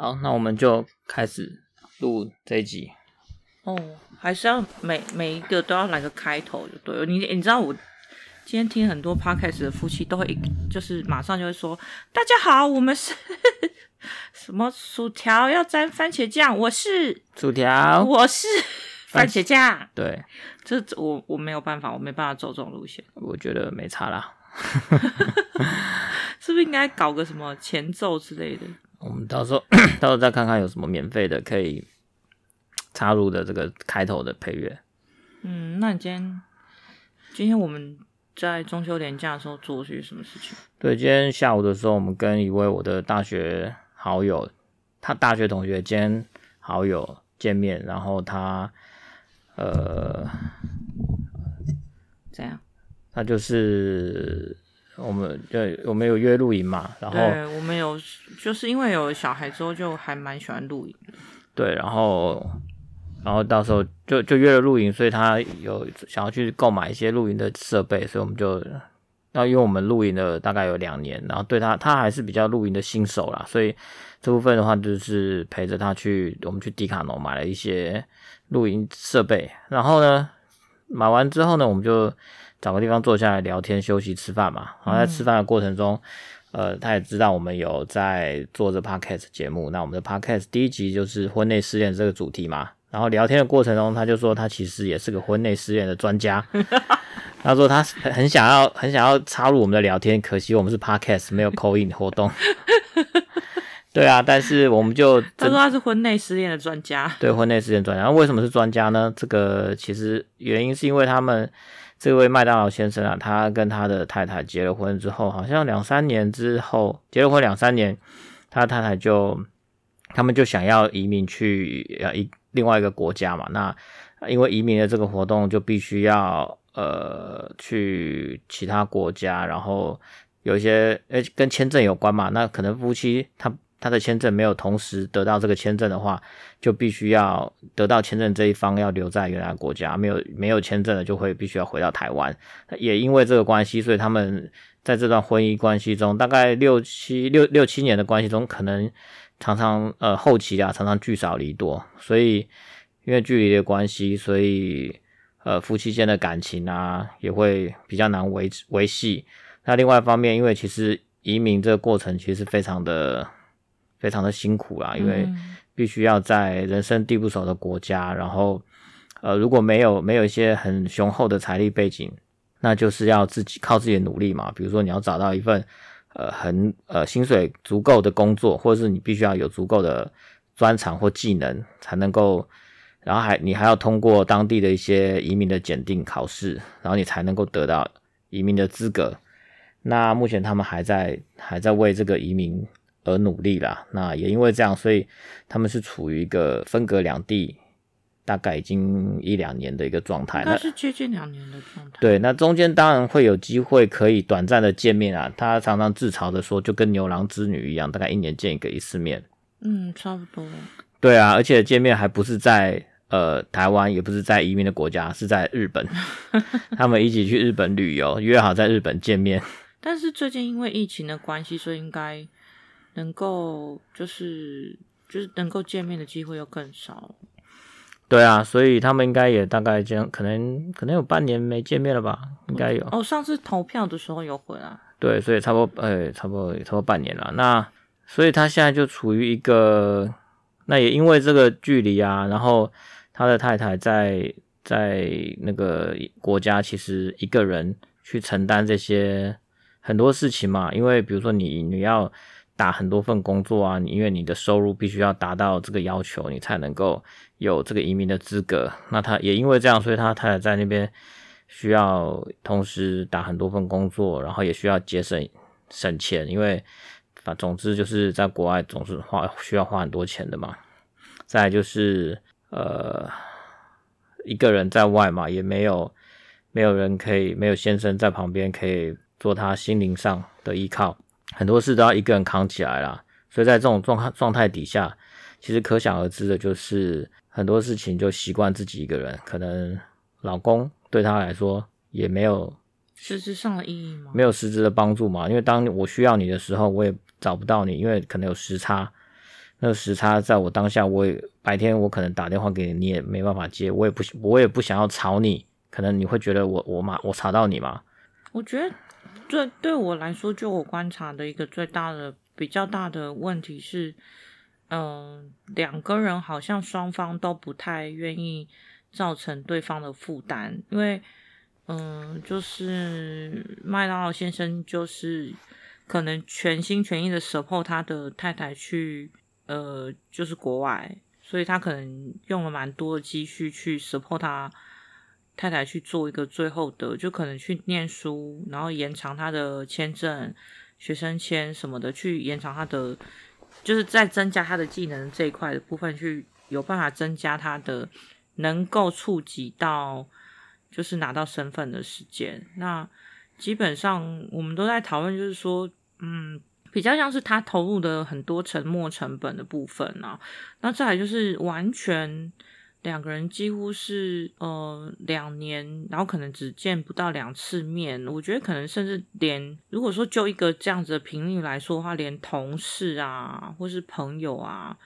好，那我们就开始录这一集。哦，还是要每每一个都要来个开头就对了。你你知道我今天听很多 podcast 的夫妻都会就是马上就会说：“大家好，我们是什么薯条要沾番茄酱？我是薯条，我是番茄酱。”对，这我我没有办法，我没办法走这种路线。我觉得没差啦。是不是应该搞个什么前奏之类的？我们到时候 到时候再看看有什么免费的可以插入的这个开头的配乐。嗯，那你今天今天我们在中秋连假的时候做些什么事情？对，今天下午的时候，我们跟一位我的大学好友，他大学同学兼好友见面，然后他呃，怎样？他就是。我们对，我们有约露营嘛，然后对，我们有，就是因为有小孩之后，就还蛮喜欢露营的。对，然后，然后到时候就就约了露营，所以他有想要去购买一些露营的设备，所以我们就，那因为我们露营了大概有两年，然后对他，他还是比较露营的新手啦，所以这部分的话就是陪着他去，我们去迪卡侬买了一些露营设备，然后呢，买完之后呢，我们就。找个地方坐下来聊天、休息、吃饭嘛。然后在吃饭的过程中，嗯、呃，他也知道我们有在做这 podcast 节目。那我们的 podcast 第一集就是婚内失恋这个主题嘛。然后聊天的过程中，他就说他其实也是个婚内失恋的专家。他说他很想要、很想要插入我们的聊天，可惜我们是 podcast 没有 call in 活动。对啊，但是我们就 他说他是婚内失恋的专家。对，婚内失恋专家。然后为什么是专家呢？这个其实原因是因为他们。这位麦当劳先生啊，他跟他的太太结了婚之后，好像两三年之后结了婚两三年，他太太就他们就想要移民去呃一另外一个国家嘛。那因为移民的这个活动就必须要呃去其他国家，然后有一些呃跟签证有关嘛。那可能夫妻他。他的签证没有同时得到这个签证的话，就必须要得到签证这一方要留在原来国家，没有没有签证的就会必须要回到台湾。也因为这个关系，所以他们在这段婚姻关系中，大概六七六六七年的关系中，可能常常呃后期啊常常聚少离多。所以因为距离的关系，所以呃夫妻间的感情啊也会比较难维维系。那另外一方面，因为其实移民这个过程其实非常的。非常的辛苦啦，因为必须要在人生地不熟的国家，嗯、然后呃如果没有没有一些很雄厚的财力背景，那就是要自己靠自己的努力嘛。比如说你要找到一份呃很呃薪水足够的工作，或者是你必须要有足够的专长或技能才能够，然后还你还要通过当地的一些移民的检定考试，然后你才能够得到移民的资格。那目前他们还在还在为这个移民。而努力啦，那也因为这样，所以他们是处于一个分隔两地，大概已经一两年的一个状态。那是接近两年的状态。对，那中间当然会有机会可以短暂的见面啊。他常常自嘲的说，就跟牛郎织女一样，大概一年见一个一次面。嗯，差不多。对啊，而且见面还不是在呃台湾，也不是在移民的国家，是在日本。他们一起去日本旅游，约好在日本见面。但是最近因为疫情的关系，所以应该。能够就是就是能够见面的机会又更少，对啊，所以他们应该也大概这样，可能可能有半年没见面了吧，应该有。哦，上次投票的时候有回来。对，所以差不多，哎，差不多差不多半年了。那所以他现在就处于一个，那也因为这个距离啊，然后他的太太在在那个国家，其实一个人去承担这些很多事情嘛，因为比如说你你要。打很多份工作啊，你因为你的收入必须要达到这个要求，你才能够有这个移民的资格。那他也因为这样，所以他他也在那边需要同时打很多份工作，然后也需要节省省钱，因为反总之就是在国外总是花需要花很多钱的嘛。再就是呃一个人在外嘛，也没有没有人可以没有先生在旁边可以做他心灵上的依靠。很多事都要一个人扛起来啦，所以在这种状态状态底下，其实可想而知的就是很多事情就习惯自己一个人。可能老公对他来说也没有实质上的意义吗？没有实质的帮助嘛，因为当我需要你的时候，我也找不到你，因为可能有时差。那个时差在我当下，我也白天我可能打电话给你，你也没办法接，我也不我也不想要吵你，可能你会觉得我我嘛我吵到你吗？我觉得对对我来说，就我观察的一个最大的比较大的问题是，嗯、呃，两个人好像双方都不太愿意造成对方的负担，因为嗯、就是麦当劳先生就是。可能全心全意的 support 他的太太去，呃，就是国外，所以他可能用了蛮多的积蓄去 support 他太太去做一个最后的，就可能去念书，然后延长他的签证、学生签什么的，去延长他的，就是在增加他的技能这一块的部分，去有办法增加他的能够触及到，就是拿到身份的时间。那基本上我们都在讨论，就是说。嗯，比较像是他投入的很多沉没成本的部分啊，那再来就是完全两个人几乎是呃两年，然后可能只见不到两次面。我觉得可能甚至连如果说就一个这样子的频率来说的话，连同事啊或是朋友啊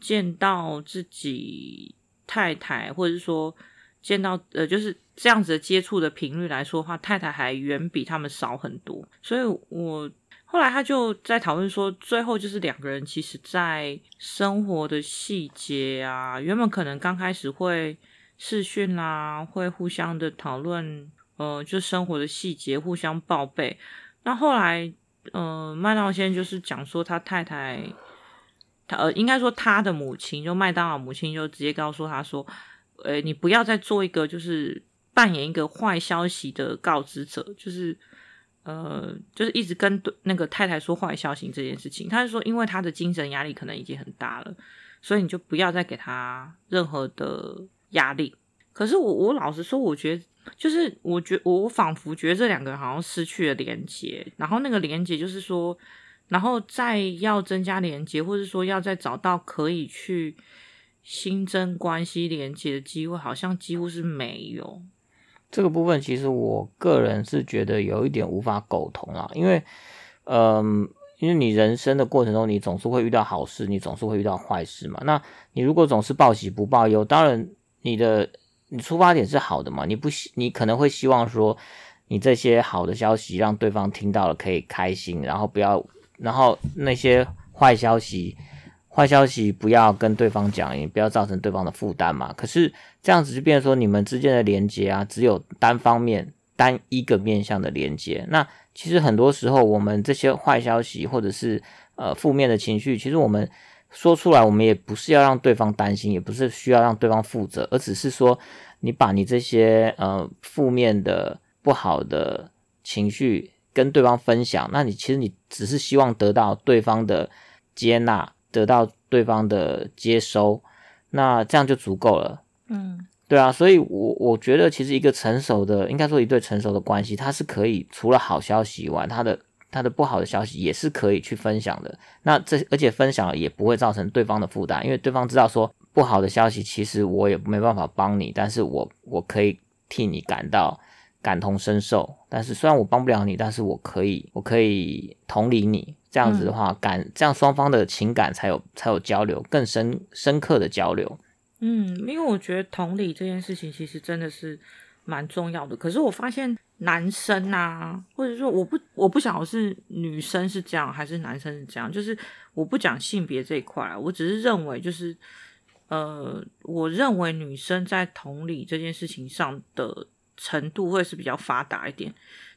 见到自己太太，或者是说见到呃就是这样子的接触的频率来说的话，太太还远比他们少很多。所以我。后来他就在讨论说，最后就是两个人其实，在生活的细节啊，原本可能刚开始会视讯啦，会互相的讨论，呃，就生活的细节，互相报备。那后来，呃，麦当劳先生就是讲说，他太太，他呃，应该说他的母亲，就麦当劳母亲就直接告诉他说，呃，你不要再做一个就是扮演一个坏消息的告知者，就是。呃，就是一直跟那个太太说坏消息这件事情，他是说，因为他的精神压力可能已经很大了，所以你就不要再给他任何的压力。可是我我老实说，我觉得就是我觉我仿佛觉得这两个人好像失去了连接，然后那个连接就是说，然后再要增加连接，或者说要再找到可以去新增关系连接的机会，好像几乎是没有。这个部分其实我个人是觉得有一点无法苟同啊，因为，嗯，因为你人生的过程中，你总是会遇到好事，你总是会遇到坏事嘛。那你如果总是报喜不报忧，当然你的你出发点是好的嘛，你不希你可能会希望说，你这些好的消息让对方听到了可以开心，然后不要，然后那些坏消息。坏消息不要跟对方讲，也不要造成对方的负担嘛。可是这样子就变成说，你们之间的连接啊，只有单方面、单一个面向的连接。那其实很多时候，我们这些坏消息或者是呃负面的情绪，其实我们说出来，我们也不是要让对方担心，也不是需要让对方负责，而只是说，你把你这些呃负面的不好的情绪跟对方分享，那你其实你只是希望得到对方的接纳。得到对方的接收，那这样就足够了。嗯，对啊，所以我，我我觉得其实一个成熟的，应该说一对成熟的关系，它是可以除了好消息以外，它的它的不好的消息也是可以去分享的。那这而且分享了也不会造成对方的负担，因为对方知道说不好的消息，其实我也没办法帮你，但是我我可以替你感到感同身受。但是虽然我帮不了你，但是我可以我可以同理你。这样子的话，感这样双方的情感才有才有交流，更深深刻的交流。嗯，因为我觉得同理这件事情其实真的是蛮重要的。可是我发现男生啊，或者说我不我不晓得是女生是这样还是男生是这样，就是我不讲性别这一块，我只是认为就是呃，我认为女生在同理这件事情上的程度会是比较发达一点。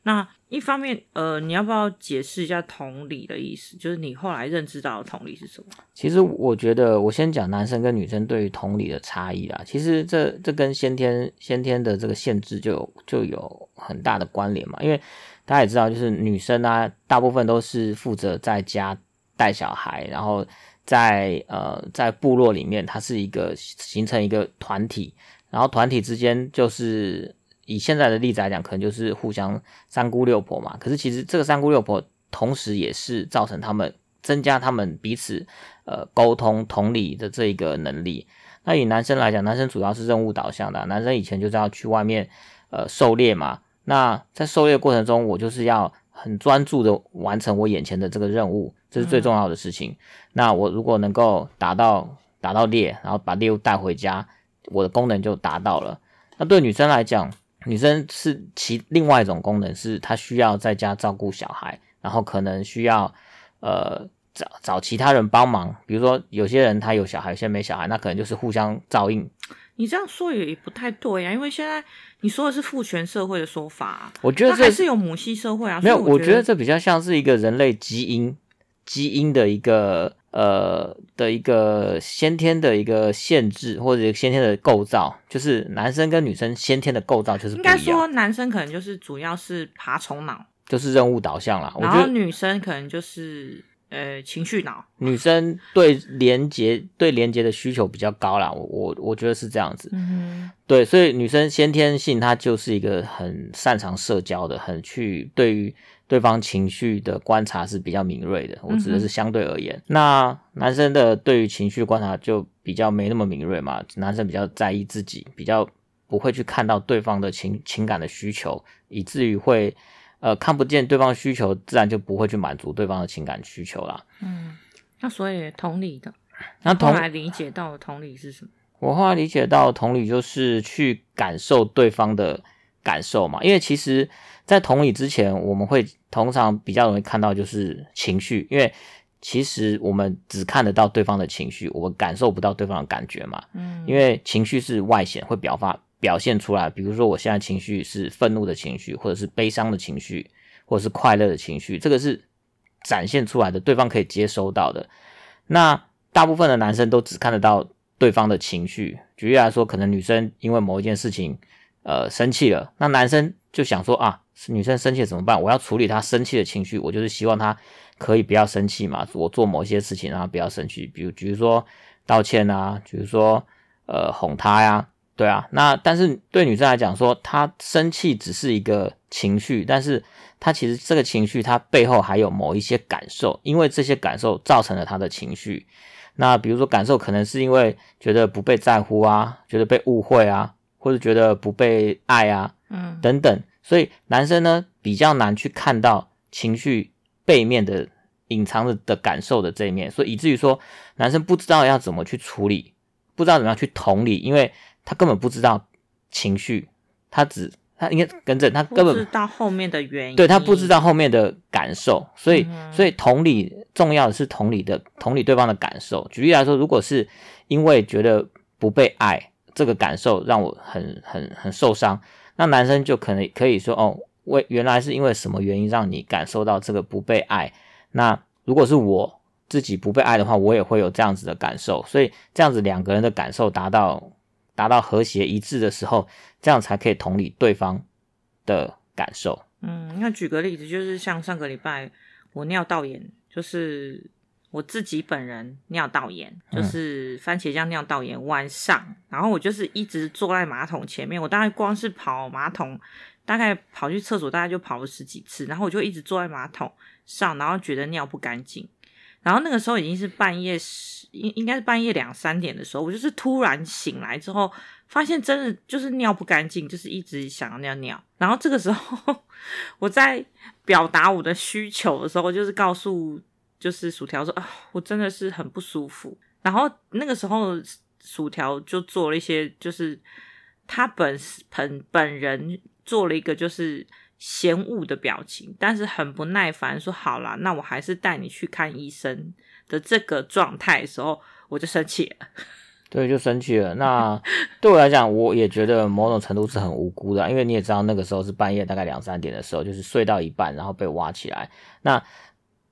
那一方面，呃，你要不要解释一下同理的意思？就是你后来认知到的同理是什么？其实我觉得，我先讲男生跟女生对于同理的差异啦。其实这这跟先天先天的这个限制就有就有很大的关联嘛。因为大家也知道，就是女生啊，大部分都是负责在家带小孩，然后在呃在部落里面，它是一个形成一个团体，然后团体之间就是。以现在的例子来讲，可能就是互相三姑六婆嘛。可是其实这个三姑六婆，同时也是造成他们增加他们彼此呃沟通同理的这一个能力。那以男生来讲，男生主要是任务导向的，男生以前就是要去外面呃狩猎嘛。那在狩猎过程中，我就是要很专注的完成我眼前的这个任务，这是最重要的事情。嗯、那我如果能够打到打到猎，然后把猎物带回家，我的功能就达到了。那对女生来讲，女生是其另外一种功能，是她需要在家照顾小孩，然后可能需要呃找找其他人帮忙。比如说有些人他有小孩，有些人没小孩，那可能就是互相照应。你这样说也不太对呀、啊，因为现在你说的是父权社会的说法、啊，我觉得这还是有母系社会啊。没有，我觉，我觉得这比较像是一个人类基因基因的一个呃的一个先天的一个限制，或者先天的构造，就是男生跟女生先天的构造就是不一样。应该说男生可能就是主要是爬虫脑，就是任务导向啦。然后女生可能就是。呃，情绪脑，女生对连接对连接的需求比较高啦，我我我觉得是这样子，嗯，对，所以女生先天性她就是一个很擅长社交的，很去对于对方情绪的观察是比较敏锐的，我指的是相对而言。嗯、那男生的对于情绪观察就比较没那么敏锐嘛，男生比较在意自己，比较不会去看到对方的情情感的需求，以至于会。呃，看不见对方需求，自然就不会去满足对方的情感需求啦。嗯，那所以同理的，那同后来理解到的同理是什么？我后来理解到的同理就是去感受对方的感受嘛。因为其实，在同理之前，我们会通常比较容易看到就是情绪，因为其实我们只看得到对方的情绪，我们感受不到对方的感觉嘛。嗯，因为情绪是外显，会表发。表现出来，比如说我现在情绪是愤怒的情绪，或者是悲伤的情绪，或者是快乐的情绪，这个是展现出来的，对方可以接收到的。那大部分的男生都只看得到对方的情绪。举例来说，可能女生因为某一件事情，呃，生气了，那男生就想说啊，女生生气了怎么办？我要处理她生气的情绪，我就是希望她可以不要生气嘛。我做某些事情让她不要生气，比如，比如说道歉啊，比如说呃哄她呀。对啊，那但是对女生来讲说，她生气只是一个情绪，但是她其实这个情绪她背后还有某一些感受，因为这些感受造成了她的情绪。那比如说感受可能是因为觉得不被在乎啊，觉得被误会啊，或者觉得不被爱啊，嗯，等等。所以男生呢比较难去看到情绪背面的隐藏着的感受的这一面，所以以至于说男生不知道要怎么去处理，不知道怎么样去同理，因为。他根本不知道情绪，他只他应该跟着他根本不知道后面的原因，对，他不知道后面的感受，所以、嗯、所以同理重要的是同理的同理对方的感受。举例来说，如果是因为觉得不被爱这个感受让我很很很受伤，那男生就可能可以说哦，为原来是因为什么原因让你感受到这个不被爱？那如果是我自己不被爱的话，我也会有这样子的感受，所以这样子两个人的感受达到。达到和谐一致的时候，这样才可以同理对方的感受。嗯，那举个例子，就是像上个礼拜我尿道炎，就是我自己本人尿道炎，就是番茄酱尿道炎。晚上，然后我就是一直坐在马桶前面，我大概光是跑马桶，大概跑去厕所，大概就跑了十几次，然后我就一直坐在马桶上，然后觉得尿不干净。然后那个时候已经是半夜十，应应该是半夜两三点的时候，我就是突然醒来之后，发现真的就是尿不干净，就是一直想要尿尿。然后这个时候 我在表达我的需求的时候，就是告诉就是薯条说啊，我真的是很不舒服。然后那个时候薯条就做了一些，就是他本本本人做了一个就是。嫌恶的表情，但是很不耐烦，说：“好啦，那我还是带你去看医生。”的这个状态的时候，我就生气了。对，就生气了。那对我来讲，我也觉得某种程度是很无辜的，因为你也知道，那个时候是半夜大概两三点的时候，就是睡到一半，然后被挖起来。那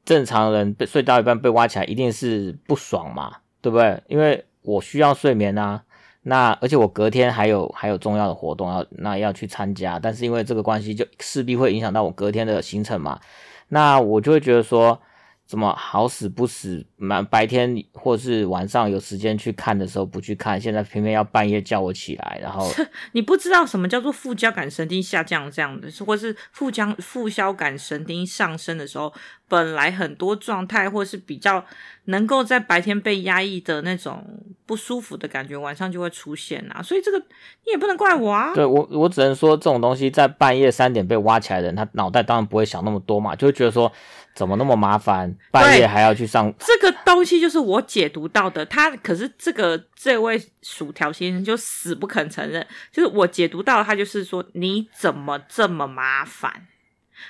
正常人被睡到一半被挖起来，一定是不爽嘛，对不对？因为我需要睡眠啊。那而且我隔天还有还有重要的活动要那要去参加，但是因为这个关系，就势必会影响到我隔天的行程嘛。那我就会觉得说，怎么好死不死，满白天或是晚上有时间去看的时候不去看，现在偏偏要半夜叫我起来，然后 你不知道什么叫做副交感神经下降这样的，或是副交副交感神经上升的时候，本来很多状态或是比较能够在白天被压抑的那种。不舒服的感觉，晚上就会出现啊。所以这个你也不能怪我啊。对我，我只能说这种东西在半夜三点被挖起来的人，他脑袋当然不会想那么多嘛，就会觉得说怎么那么麻烦，半夜还要去上。这个东西就是我解读到的，他可是这个这位薯条先生就死不肯承认，就是我解读到他就是说你怎么这么麻烦。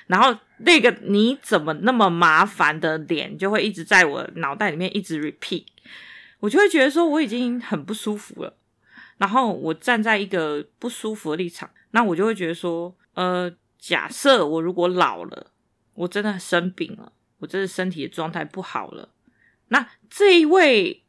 然后那个你怎么那么麻烦的脸就会一直在我脑袋里面一直 repeat，我就会觉得说我已经很不舒服了。然后我站在一个不舒服的立场，那我就会觉得说，呃，假设我如果老了，我真的生病了，我真的身体的状态不好了，那这一位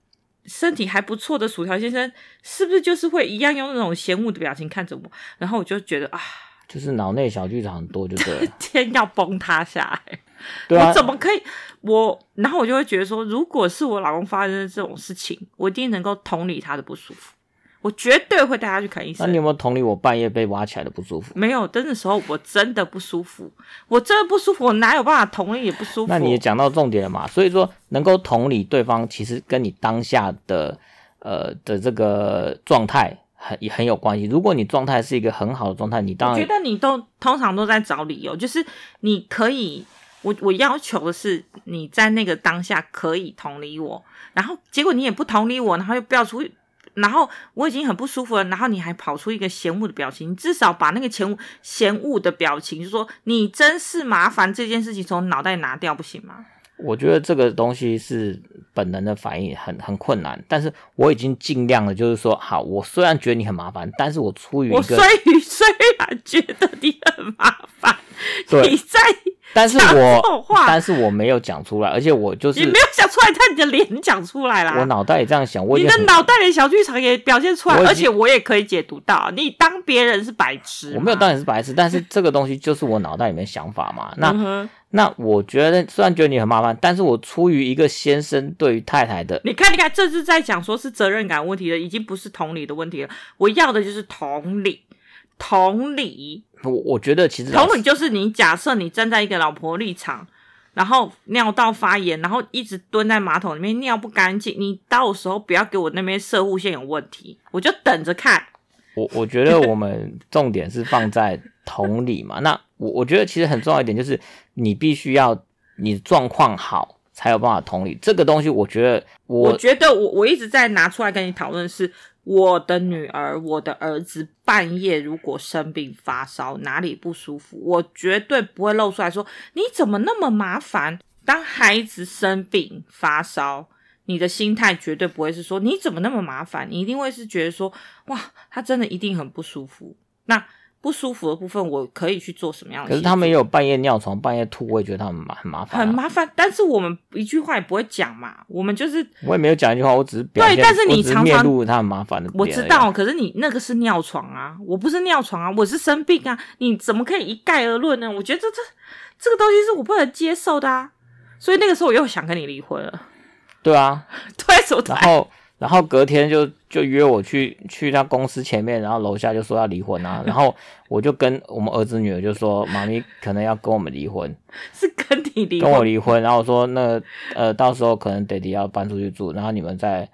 身体还不错的薯条先生，是不是就是会一样用那种嫌恶的表情看着我？然后我就觉得啊。就是脑内小剧场很多，就对了。天要崩塌下来，对啊，我怎么可以？我然后我就会觉得说，如果是我老公发生这种事情，我一定能够同理他的不舒服，我绝对会带他去看医生。那你有没有同理我半夜被挖起来的不舒服？没有，真的时候我真的不舒服，我真的不舒服，我哪有办法同理也不舒服？那你也讲到重点了嘛？所以说，能够同理对方，其实跟你当下的呃的这个状态。很也很有关系。如果你状态是一个很好的状态，你当然我觉得你都通常都在找理由，就是你可以，我我要求的是你在那个当下可以同理我，然后结果你也不同理我，然后又不要出，然后我已经很不舒服了，然后你还跑出一个嫌恶的表情，你至少把那个嫌恶嫌恶的表情，就是说你真是麻烦这件事情从脑袋拿掉不行吗？我觉得这个东西是本能的反应，很很困难。但是我已经尽量了，就是说，好，我虽然觉得你很麻烦，但是我出于一个，我虽虽然觉得你很麻烦，你在。但是我，但是我没有讲出来，而且我就是你没有讲出来，但你的脸讲出来了。我脑袋也这样想，我你的脑袋里小剧场也表现出来，而且我也可以解读到，你当别人是白痴。我没有当你是白痴，但是这个东西就是我脑袋里面想法嘛。那、嗯、那我觉得，虽然觉得你很麻烦，但是我出于一个先生对于太太的，你看，你看，这是在讲说是责任感问题了，已经不是同理的问题了。我要的就是同理，同理。我我觉得其实同理就是你假设你站在一个老婆立场，然后尿道发炎，然后一直蹲在马桶里面尿不干净，你到时候不要给我那边射护线有问题，我就等着看。我我觉得我们重点是放在同理嘛。那我我觉得其实很重要一点就是你必须要你状况好才有办法同理这个东西。我觉得我我觉得我我一直在拿出来跟你讨论是。我的女儿，我的儿子半夜如果生病发烧，哪里不舒服，我绝对不会露出来说你怎么那么麻烦。当孩子生病发烧，你的心态绝对不会是说你怎么那么麻烦，你一定会是觉得说哇，他真的一定很不舒服。那。不舒服的部分，我可以去做什么样的？可是他们也有半夜尿床、半夜吐，我也觉得他们很麻烦、啊，很麻烦。但是我们一句话也不会讲嘛，我们就是我也没有讲一句话，我只是表，对。但是你常常面露他很麻烦的，我知道。可是你那个是尿床啊，我不是尿床啊，我是生病啊，你怎么可以一概而论呢？我觉得这这这个东西是我不能接受的啊。所以那个时候我又想跟你离婚了。对啊，对，什么？然后。然后隔天就就约我去去他公司前面，然后楼下就说要离婚啊，然后我就跟我们儿子女儿就说，妈咪可能要跟我们离婚，是跟你离婚，跟我离婚，然后我说那呃到时候可能爹地要搬出去住，然后你们再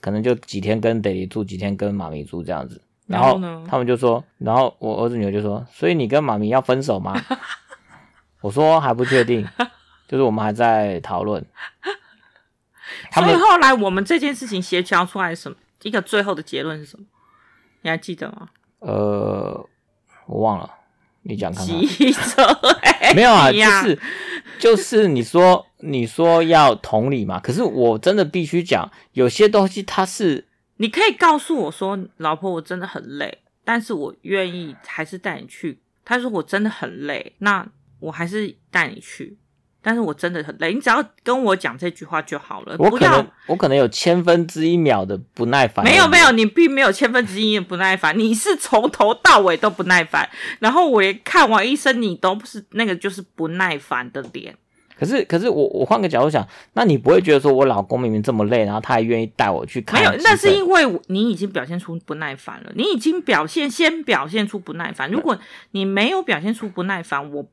可能就几天跟爹地住，几天跟妈咪住这样子，然后他们就说，然后我儿子女儿就说，所以你跟妈咪要分手吗？我说还不确定，就是我们还在讨论。所以后来我们这件事情协调出来什么一个最后的结论是什么？你还记得吗？呃，我忘了，你讲看没有啊，就是就是你说你说要同理嘛，可是我真的必须讲，有些东西它是你可以告诉我说，老婆，我真的很累，但是我愿意还是带你去。他说我真的很累，那我还是带你去。但是我真的很累，你只要跟我讲这句话就好了。我可能我可能有千分之一秒的不耐烦。没有没有，你并没有千分之一的不耐烦，你是从头到尾都不耐烦。然后我连看完医生，你都不是那个就是不耐烦的脸。可是可是我我换个角度想，那你不会觉得说我老公明明这么累，然后他还愿意带我去看？没有，那是因为你已经表现出不耐烦了。你已经表现先表现出不耐烦。如果你没有表现出不耐烦，我。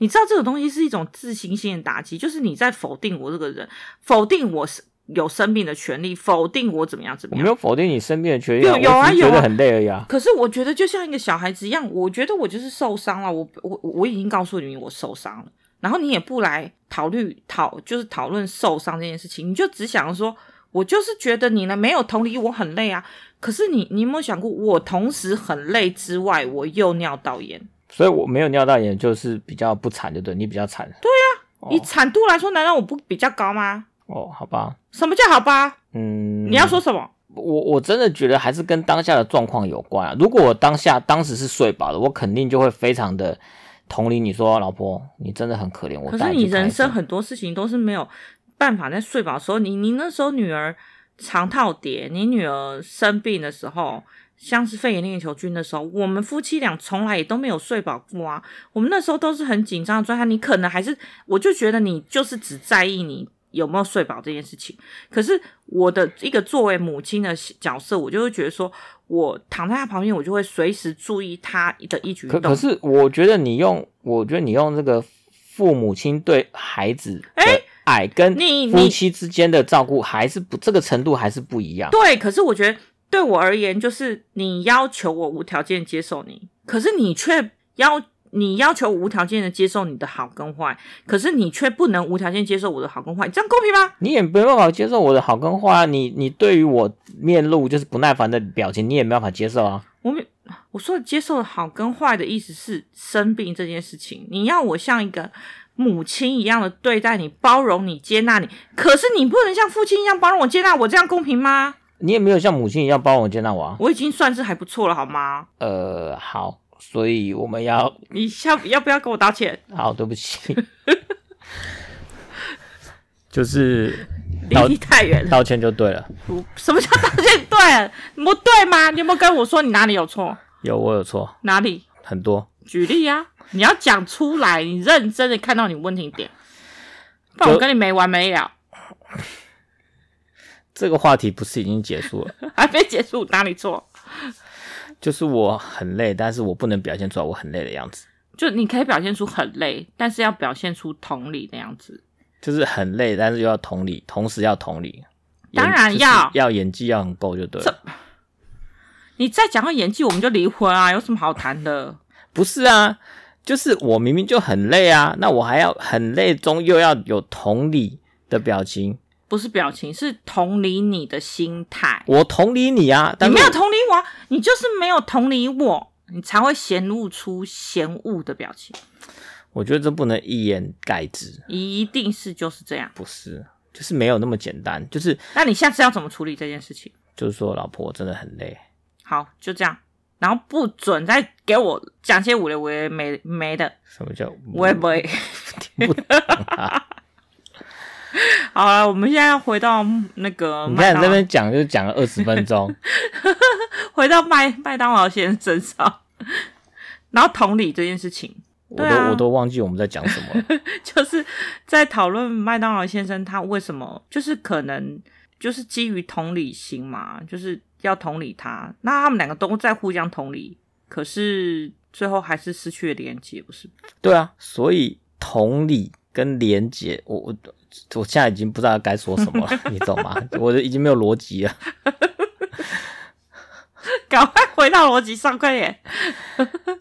你知道这个东西是一种自信心的打击，就是你在否定我这个人，否定我是有生病的权利，否定我怎么样怎么样。我没有否定你生病的权利，有有啊有啊，觉得很累而已啊。可是我觉得就像一个小孩子一样，我觉得我就是受伤了，我我我已经告诉你我受伤了，然后你也不来讨论讨就是讨论受伤这件事情，你就只想说，我就是觉得你呢没有同理我很累啊。可是你你有没有想过，我同时很累之外，我又尿道炎，所以我没有尿道炎就是比较不惨，对不对？你比较惨。对呀、啊，以惨度来说，难道我不比较高吗？哦，好吧。什么叫好吧？嗯，你要说什么？我我真的觉得还是跟当下的状况有关啊。如果我当下当时是睡饱了，我肯定就会非常的同理你说，老婆，你真的很可怜。我可是你人生很多事情都是没有办法在睡饱的时候，你你那时候女儿肠套叠，你女儿生病的时候，像是肺炎链球菌的时候，我们夫妻俩从来也都没有睡饱过啊。我们那时候都是很紧张的状态，你可能还是，我就觉得你就是只在意你。有没有睡饱这件事情？可是我的一个作为母亲的角色，我就会觉得说，我躺在他旁边，我就会随时注意他的一举一动。可可是，我觉得你用，我觉得你用这个父母亲对孩子的爱跟夫妻之间的照顾，还是不这个程度还是不一样。对，可是我觉得对我而言，就是你要求我无条件接受你，可是你却要。你要求无条件的接受你的好跟坏，可是你却不能无条件接受我的好跟坏，这样公平吗？你也没办法接受我的好跟坏，你你对于我面露就是不耐烦的表情，你也没办法接受啊。我我说的接受好跟坏的意思是生病这件事情，你要我像一个母亲一样的对待你，包容你，接纳你，可是你不能像父亲一样包容我，接纳我，这样公平吗？你也没有像母亲一样包容我，接纳我啊。我已经算是还不错了，好吗？呃，好。所以我们要，你要要不要跟我道歉？好，对不起，就是离你太远了，道歉就对了。什么叫道歉对了？不对吗？你有没有跟我说你哪里有错？有，我有错。哪里？很多。举例啊！你要讲出来，你认真的看到你问题点，不然我跟你没完没了。这个话题不是已经结束了？还没结束，哪里错？就是我很累，但是我不能表现出来我很累的样子。就你可以表现出很累，但是要表现出同理的样子。就是很累，但是又要同理，同时要同理。当然要，就是、要演技要很够就对了。你再讲到演技，我们就离婚啊？有什么好谈的？不是啊，就是我明明就很累啊，那我还要很累中又要有同理的表情。不是表情，是同理你的心态。我同理你啊，但你没有同理我，你就是没有同理我，你才会显露出嫌恶的表情。我觉得这不能一言盖之，一定是就是这样。不是，就是没有那么简单。就是，那你下次要怎么处理这件事情？就是说，老婆真的很累。好，就这样，然后不准再给我讲些无聊、无聊、没没的。什么叫？我也不会 听不懂啊。好了，我们现在要回到那个。你看你这边讲就讲了二十分钟，回到麦麦当劳先生身上，然后同理这件事情，我都、啊、我都忘记我们在讲什么，就是在讨论麦当劳先生他为什么，就是可能就是基于同理心嘛，就是要同理他，那他们两个都在互相同理，可是最后还是失去了连接，不是？对啊，所以同理跟连接，我我。我现在已经不知道该说什么了，你懂吗？我已经没有逻辑了，赶快回到逻辑上，快点。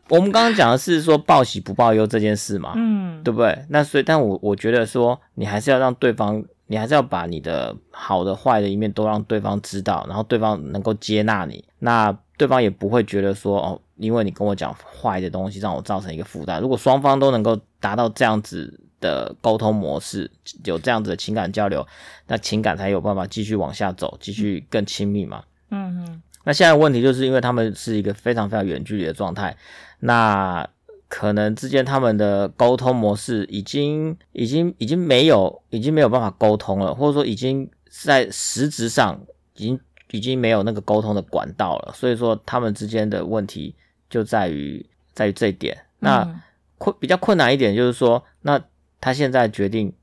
我们刚刚讲的是说报喜不报忧这件事嘛，嗯，对不对？那所以，但我我觉得说，你还是要让对方，你还是要把你的好的、坏的一面都让对方知道，然后对方能够接纳你，那对方也不会觉得说，哦，因为你跟我讲坏的东西，让我造成一个负担。如果双方都能够达到这样子。的沟通模式，有这样子的情感交流，那情感才有办法继续往下走，继续更亲密嘛。嗯嗯。那现在问题就是因为他们是一个非常非常远距离的状态，那可能之间他们的沟通模式已经已经已经没有已经没有办法沟通了，或者说已经在实质上已经已经没有那个沟通的管道了。所以说他们之间的问题就在于在于这一点。那困比较困难一点就是说那。他现在决定，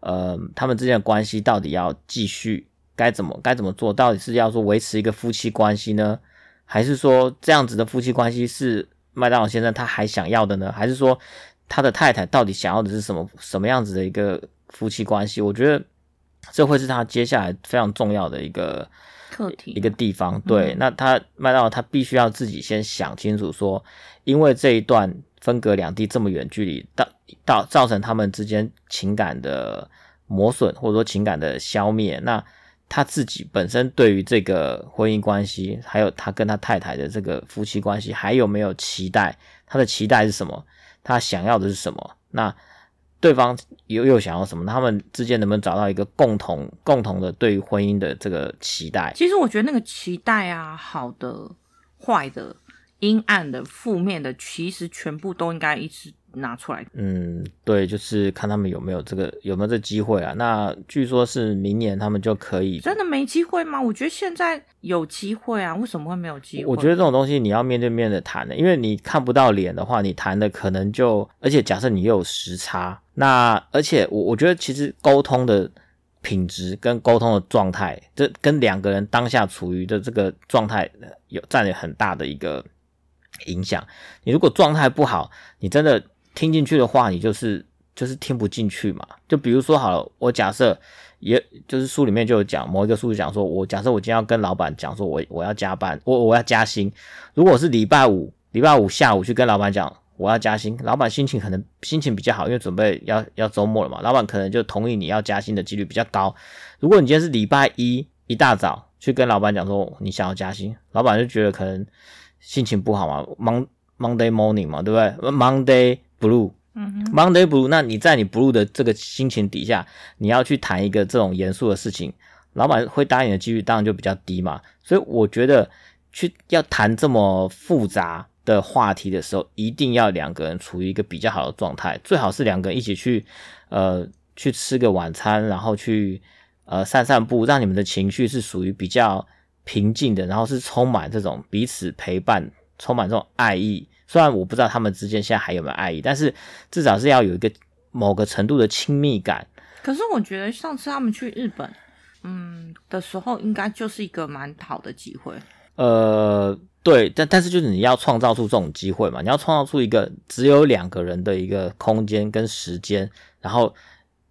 呃，他们之间的关系到底要继续该怎么该怎么做？到底是要说维持一个夫妻关系呢，还是说这样子的夫妻关系是麦当劳先生他还想要的呢？还是说他的太太到底想要的是什么什么样子的一个夫妻关系？我觉得这会是他接下来非常重要的一个课题，一个地方。对，嗯、那他麦当劳他必须要自己先想清楚说，因为这一段分隔两地这么远距离，到到造成他们之间情感的磨损，或者说情感的消灭，那。他自己本身对于这个婚姻关系，还有他跟他太太的这个夫妻关系，还有没有期待？他的期待是什么？他想要的是什么？那对方又又想要什么？他们之间能不能找到一个共同共同的对于婚姻的这个期待？其实我觉得那个期待啊，好的、坏的、阴暗的、负面的，其实全部都应该一直。拿出来，嗯，对，就是看他们有没有这个有没有这机会啊。那据说是明年他们就可以，真的没机会吗？我觉得现在有机会啊，为什么会没有机会？我觉得这种东西你要面对面的谈的，因为你看不到脸的话，你谈的可能就，而且假设你又有时差，那而且我我觉得其实沟通的品质跟沟通的状态，这跟两个人当下处于的这个状态有占有很大的一个影响。你如果状态不好，你真的。听进去的话，你就是就是听不进去嘛。就比如说好了，我假设，也就是书里面就有讲某一个数据讲说，我假设我今天要跟老板讲说，我我要加班，我我要加薪。如果是礼拜五，礼拜五下午去跟老板讲我要加薪，老板心情可能心情比较好，因为准备要要周末了嘛，老板可能就同意你要加薪的几率比较高。如果你今天是礼拜一一大早去跟老板讲说你想要加薪，老板就觉得可能心情不好嘛，Mon Monday morning 嘛，对不对？Monday。blue，嗯哼，Monday blue，那你在你 blue 的这个心情底下，你要去谈一个这种严肃的事情，老板会答应的几率当然就比较低嘛。所以我觉得去要谈这么复杂的话题的时候，一定要两个人处于一个比较好的状态，最好是两个人一起去，呃，去吃个晚餐，然后去呃散散步，让你们的情绪是属于比较平静的，然后是充满这种彼此陪伴，充满这种爱意。虽然我不知道他们之间现在还有没有爱意，但是至少是要有一个某个程度的亲密感。可是我觉得上次他们去日本，嗯的时候，应该就是一个蛮好的机会。呃，对，但但是就是你要创造出这种机会嘛，你要创造出一个只有两个人的一个空间跟时间，然后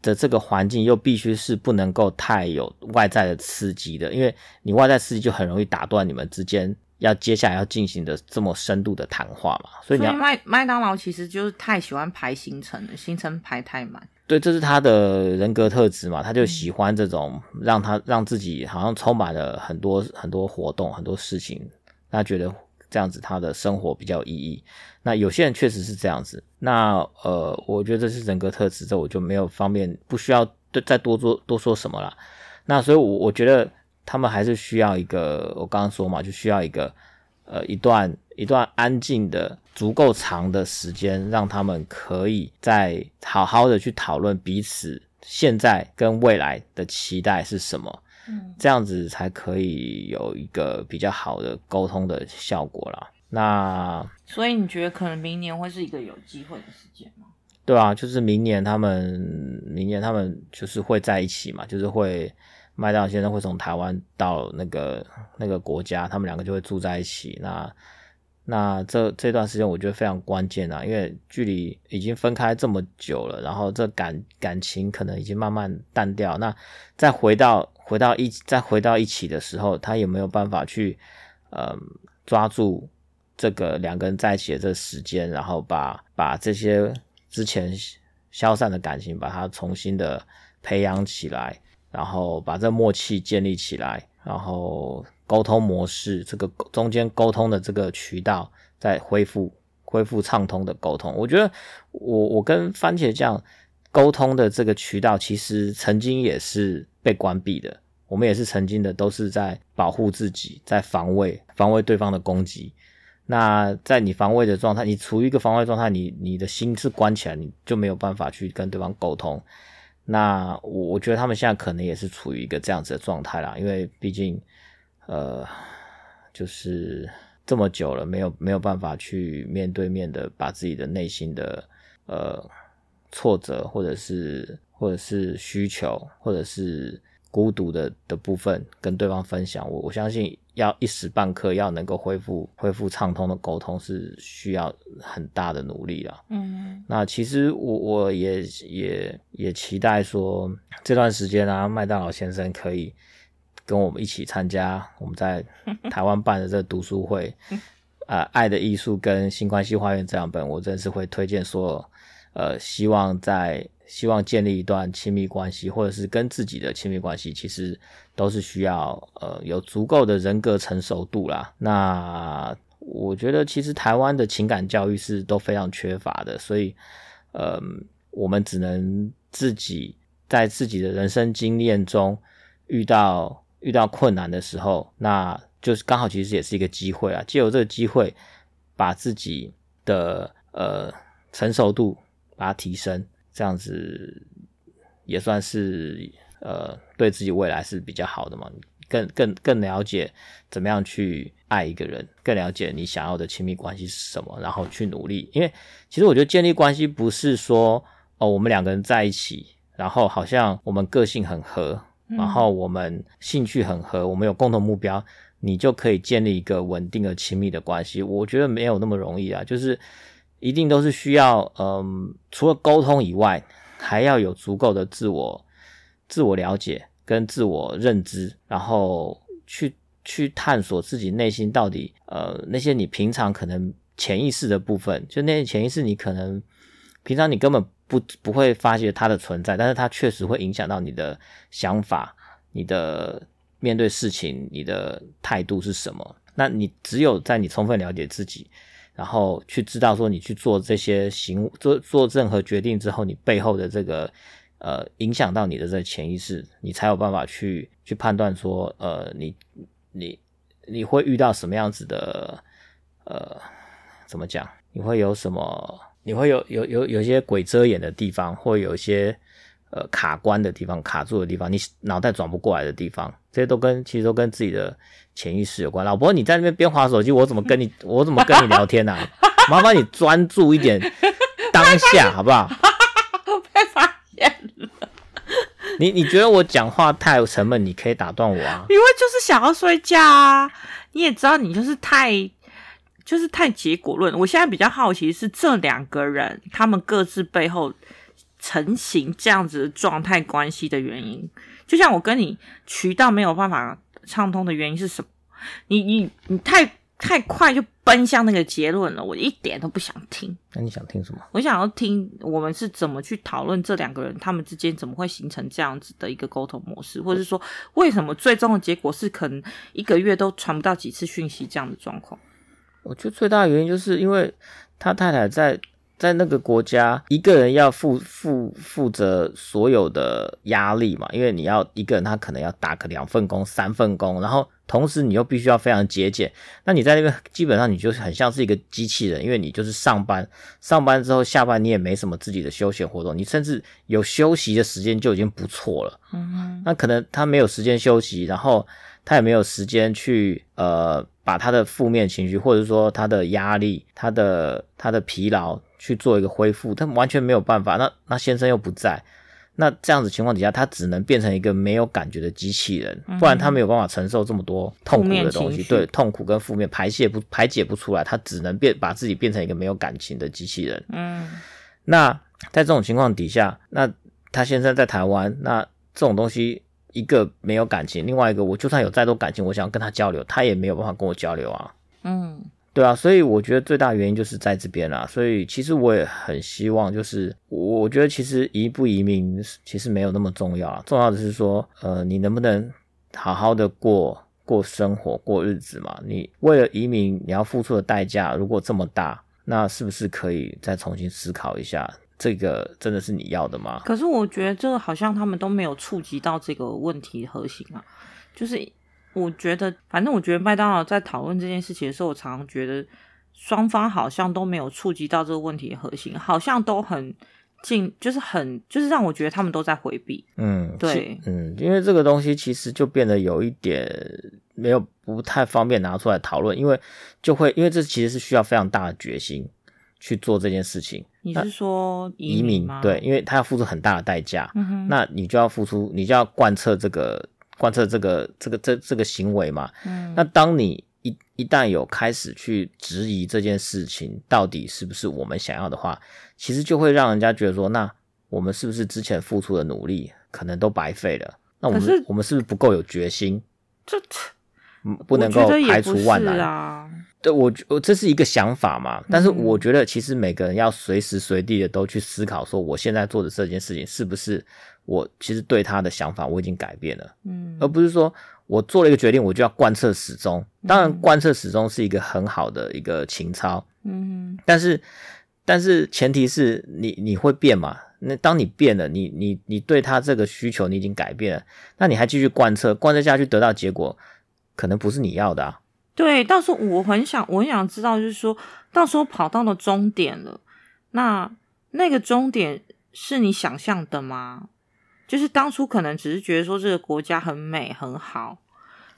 的这个环境又必须是不能够太有外在的刺激的，因为你外在刺激就很容易打断你们之间。要接下来要进行的这么深度的谈话嘛，所以你要麦麦当劳其实就是太喜欢排行程了，行程排太满。对，这是他的人格特质嘛，他就喜欢这种让他让自己好像充满了很多很多活动很多事情，他觉得这样子他的生活比较有意义。那有些人确实是这样子，那呃，我觉得这是人格特质，这我就没有方便不需要再多做多说什么了。那所以，我我觉得。他们还是需要一个，我刚刚说嘛，就需要一个，呃，一段一段安静的、足够长的时间，让他们可以再好好的去讨论彼此现在跟未来的期待是什么，嗯，这样子才可以有一个比较好的沟通的效果啦。那所以你觉得可能明年会是一个有机会的时间吗？对啊，就是明年他们明年他们就是会在一起嘛，就是会。麦当劳先生会从台湾到那个那个国家，他们两个就会住在一起。那那这这段时间我觉得非常关键啊，因为距离已经分开这么久了，然后这感感情可能已经慢慢淡掉。那再回到回到一再回到一起的时候，他有没有办法去呃抓住这个两个人在一起的这时间，然后把把这些之前消散的感情，把它重新的培养起来。然后把这默契建立起来，然后沟通模式这个中间沟通的这个渠道再恢复恢复畅通的沟通。我觉得我我跟番茄酱沟通的这个渠道其实曾经也是被关闭的，我们也是曾经的都是在保护自己，在防卫防卫对方的攻击。那在你防卫的状态，你处于一个防卫状态，你你的心是关起来，你就没有办法去跟对方沟通。那我我觉得他们现在可能也是处于一个这样子的状态啦，因为毕竟，呃，就是这么久了，没有没有办法去面对面的把自己的内心的呃挫折或者是或者是需求或者是孤独的的部分跟对方分享。我我相信要一时半刻要能够恢复恢复畅通的沟通是需要很大的努力了。嗯，那其实我我也也也期待说这段时间啊，麦当劳先生可以跟我们一起参加我们在 台湾办的这个读书会。呃，爱的艺术跟新关系花园这两本，我真是会推荐所有呃，希望在希望建立一段亲密关系，或者是跟自己的亲密关系，其实都是需要呃有足够的人格成熟度啦。那我觉得其实台湾的情感教育是都非常缺乏的，所以呃，我们只能自己在自己的人生经验中遇到遇到困难的时候，那。就是刚好，其实也是一个机会啊！借由这个机会，把自己的呃成熟度把它提升，这样子也算是呃对自己未来是比较好的嘛。更更更了解怎么样去爱一个人，更了解你想要的亲密关系是什么，然后去努力。因为其实我觉得建立关系不是说哦，我们两个人在一起，然后好像我们个性很合，然后我们兴趣很合，我们有共同目标。你就可以建立一个稳定的亲密的关系，我觉得没有那么容易啊，就是一定都是需要，嗯，除了沟通以外，还要有足够的自我自我了解跟自我认知，然后去去探索自己内心到底，呃，那些你平常可能潜意识的部分，就那些潜意识你可能平常你根本不不会发觉它的存在，但是它确实会影响到你的想法，你的。面对事情，你的态度是什么？那你只有在你充分了解自己，然后去知道说你去做这些行做做任何决定之后，你背后的这个呃影响到你的这个潜意识，你才有办法去去判断说呃你你你会遇到什么样子的呃怎么讲？你会有什么？你会有有有有一些鬼遮眼的地方，或有一些。呃，卡关的地方，卡住的地方，你脑袋转不过来的地方，这些都跟其实都跟自己的潜意识有关。老婆，你在那边边滑手机，我怎么跟你，我怎么跟你聊天呢、啊？麻烦你专注一点，当下好不好？被发现了。你你觉得我讲话太沉闷，你可以打断我啊。因为就是想要睡觉啊。你也知道，你就是太就是太结果论。我现在比较好奇是这两个人，他们各自背后。成型这样子的状态关系的原因，就像我跟你渠道没有办法畅通的原因是什么？你你你太太快就奔向那个结论了，我一点都不想听。那你想听什么？我想要听我们是怎么去讨论这两个人他们之间怎么会形成这样子的一个沟通模式，或者是说为什么最终的结果是可能一个月都传不到几次讯息这样的状况？我觉得最大的原因就是因为他太太在。在那个国家，一个人要负负负责所有的压力嘛，因为你要一个人，他可能要打个两份工、三份工，然后同时你又必须要非常节俭。那你在那边基本上你就是很像是一个机器人，因为你就是上班，上班之后下班你也没什么自己的休闲活动，你甚至有休息的时间就已经不错了。嗯哼，那可能他没有时间休息，然后他也没有时间去呃把他的负面情绪，或者说他的压力、他的他的疲劳。去做一个恢复，他完全没有办法。那那先生又不在，那这样子情况底下，他只能变成一个没有感觉的机器人，不然他没有办法承受这么多痛苦的东西。对，痛苦跟负面排泄不排解不出来，他只能变把自己变成一个没有感情的机器人。嗯，那在这种情况底下，那他先生在台湾，那这种东西一个没有感情，另外一个我就算有再多感情，我想要跟他交流，他也没有办法跟我交流啊。嗯。对啊，所以我觉得最大原因就是在这边啦。所以其实我也很希望，就是我觉得其实移不移民其实没有那么重要，重要的是说，呃，你能不能好好的过过生活、过日子嘛？你为了移民，你要付出的代价如果这么大，那是不是可以再重新思考一下？这个真的是你要的吗？可是我觉得这个好像他们都没有触及到这个问题核心啊，就是。我觉得，反正我觉得麦当劳在讨论这件事情的时候，我常常觉得双方好像都没有触及到这个问题的核心，好像都很近，就是很，就是让我觉得他们都在回避。嗯，对，嗯，因为这个东西其实就变得有一点没有不太方便拿出来讨论，因为就会，因为这其实是需要非常大的决心，去做这件事情。你是说移民吗？对，因为他要付出很大的代价。那你就要付出，你就要贯彻这个贯彻这个这个这这个行为嘛。嗯，那当你一一旦有开始去质疑这件事情到底是不是我们想要的话，其实就会让人家觉得说，那我们是不是之前付出的努力可能都白费了？那我们我们是不是不够有决心？这不能够排除万难啊！对我，我这是一个想法嘛。但是我觉得，其实每个人要随时随地的都去思考，说我现在做的这件事情是不是我其实对他的想法我已经改变了，嗯，而不是说我做了一个决定，我就要贯彻始终。当然，贯彻始终是一个很好的一个情操，嗯，但是，但是前提是你你会变嘛？那当你变了，你你你对他这个需求你已经改变了，那你还继续贯彻，贯彻下去得到结果，可能不是你要的啊。对，到时候我很想，我很想知道，就是说到时候跑到了终点了，那那个终点是你想象的吗？就是当初可能只是觉得说这个国家很美很好，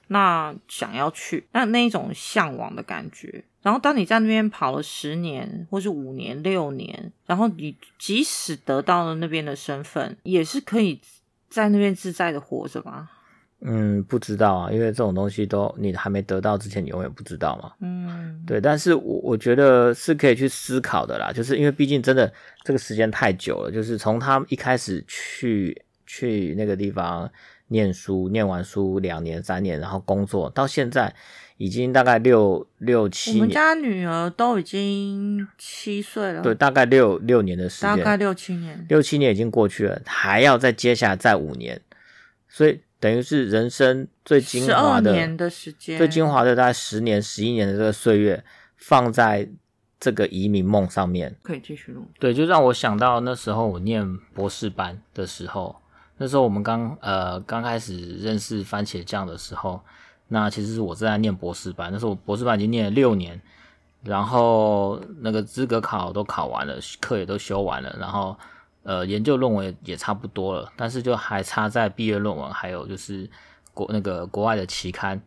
那想要去，那那一种向往的感觉。然后当你在那边跑了十年，或是五年、六年，然后你即使得到了那边的身份，也是可以在那边自在的活着吗？嗯，不知道啊，因为这种东西都你还没得到之前，你永远不知道嘛。嗯，对，但是我我觉得是可以去思考的啦，就是因为毕竟真的这个时间太久了，就是从他一开始去去那个地方念书，念完书两年三年，然后工作到现在已经大概六六七年。我们家女儿都已经七岁了，对，大概六六年的时间，大概六七年，六七年已经过去了，还要再接下来再五年，所以。等于是人生最精华的，年的时间，最精华的大概十年、十一年的这个岁月，放在这个移民梦上面，可以继续录。对，就让我想到那时候我念博士班的时候，那时候我们刚呃刚开始认识番茄酱的时候，那其实是我正在念博士班，那时候我博士班已经念了六年，然后那个资格考都考完了，课也都修完了，然后。呃，研究论文也差不多了，但是就还差在毕业论文，还有就是国那个国外的期刊。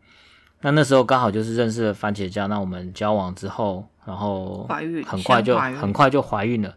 那那时候刚好就是认识了番茄酱，那我们交往之后，然后怀孕，很快就很快就怀孕了。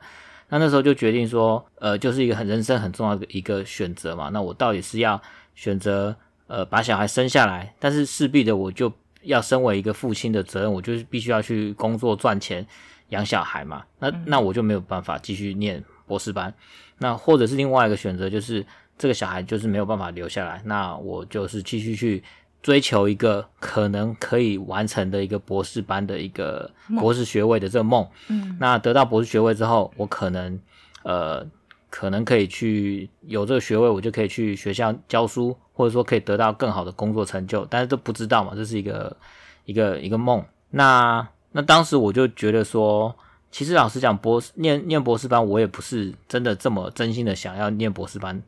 那那时候就决定说，呃，就是一个很人生很重要的一个选择嘛。那我到底是要选择呃把小孩生下来，但是势必的我就要身为一个父亲的责任，我就是必须要去工作赚钱养小孩嘛。那、嗯、那我就没有办法继续念。博士班，那或者是另外一个选择，就是这个小孩就是没有办法留下来，那我就是继续去追求一个可能可以完成的一个博士班的一个博士学位的这个梦。嗯，那得到博士学位之后，我可能呃可能可以去有这个学位，我就可以去学校教书，或者说可以得到更好的工作成就，但是都不知道嘛，这是一个一个一个梦。那那当时我就觉得说。其实老实讲，博士念念博士班，我也不是真的这么真心的想要念博士班。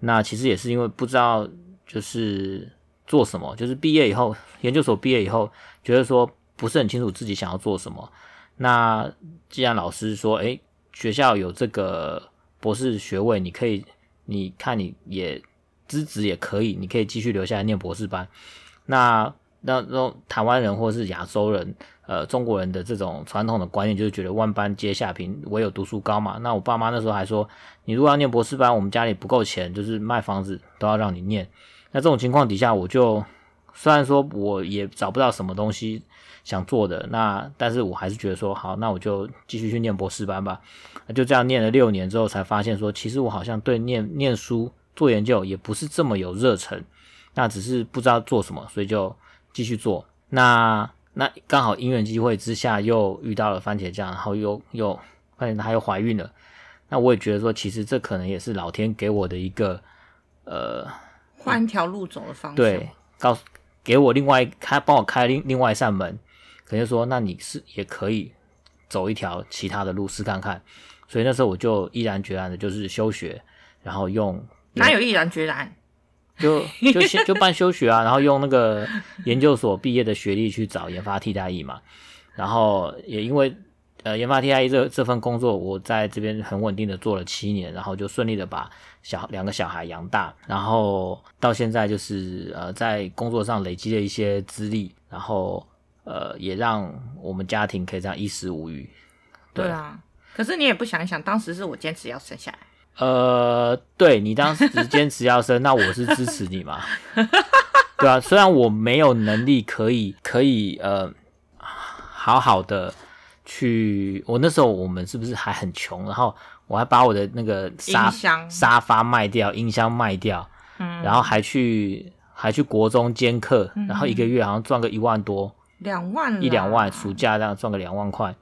那其实也是因为不知道就是做什么，就是毕业以后，研究所毕业以后，觉得说不是很清楚自己想要做什么。那既然老师说，诶，学校有这个博士学位，你可以，你看你也资质也可以，你可以继续留下来念博士班。那那那种台湾人或是亚洲人。呃，中国人的这种传统的观念就是觉得万般皆下品，唯有读书高嘛。那我爸妈那时候还说，你如果要念博士班，我们家里不够钱，就是卖房子都要让你念。那这种情况底下，我就虽然说我也找不到什么东西想做的，那但是我还是觉得说，好，那我就继续去念博士班吧。那就这样念了六年之后，才发现说，其实我好像对念念书做研究也不是这么有热忱，那只是不知道做什么，所以就继续做。那。那刚好因缘机会之下，又遇到了番茄酱，然后又又发现她又怀孕了。那我也觉得说，其实这可能也是老天给我的一个呃换一条路走的方式。对，告诉给我另外开帮我开另另外一扇门，可能说那你是也可以走一条其他的路试看看。所以那时候我就毅然决然的就是休学，然后用哪有毅然决然？就就先就办休学啊，然后用那个研究所毕业的学历去找研发替代役嘛，然后也因为呃研发替代役这这份工作，我在这边很稳定的做了七年，然后就顺利的把小两个小孩养大，然后到现在就是呃在工作上累积了一些资历，然后呃也让我们家庭可以这样衣食无虞。对啊，可是你也不想一想，当时是我坚持要生下来。呃，对，你当时坚持要生，那我是支持你嘛？对啊，虽然我没有能力可以可以呃好好的去，我那时候我们是不是还很穷？然后我还把我的那个沙沙发卖掉，音箱卖掉，嗯，然后还去还去国中兼课，然后一个月好像赚个一万多，两万一两万，暑假这样赚个两万块，